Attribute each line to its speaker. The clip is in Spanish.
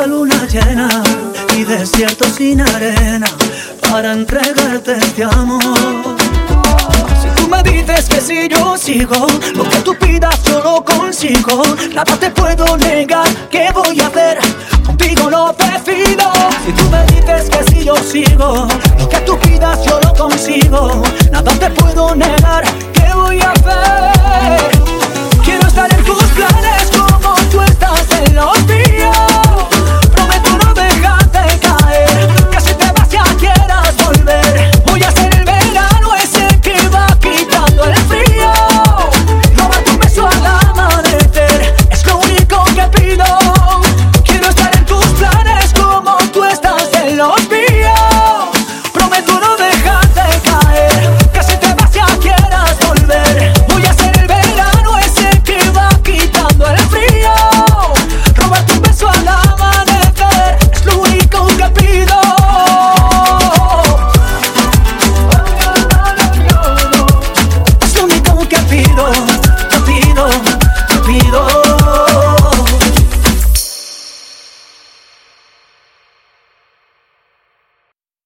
Speaker 1: Falta luna llena y desierto sin arena para entregarte este amor. Si tú me dices que si yo sigo, lo que tú pidas yo lo consigo. Nada te puedo negar, ¿qué voy a hacer? Contigo lo decido. Si tú me dices que si yo sigo, lo que tú pidas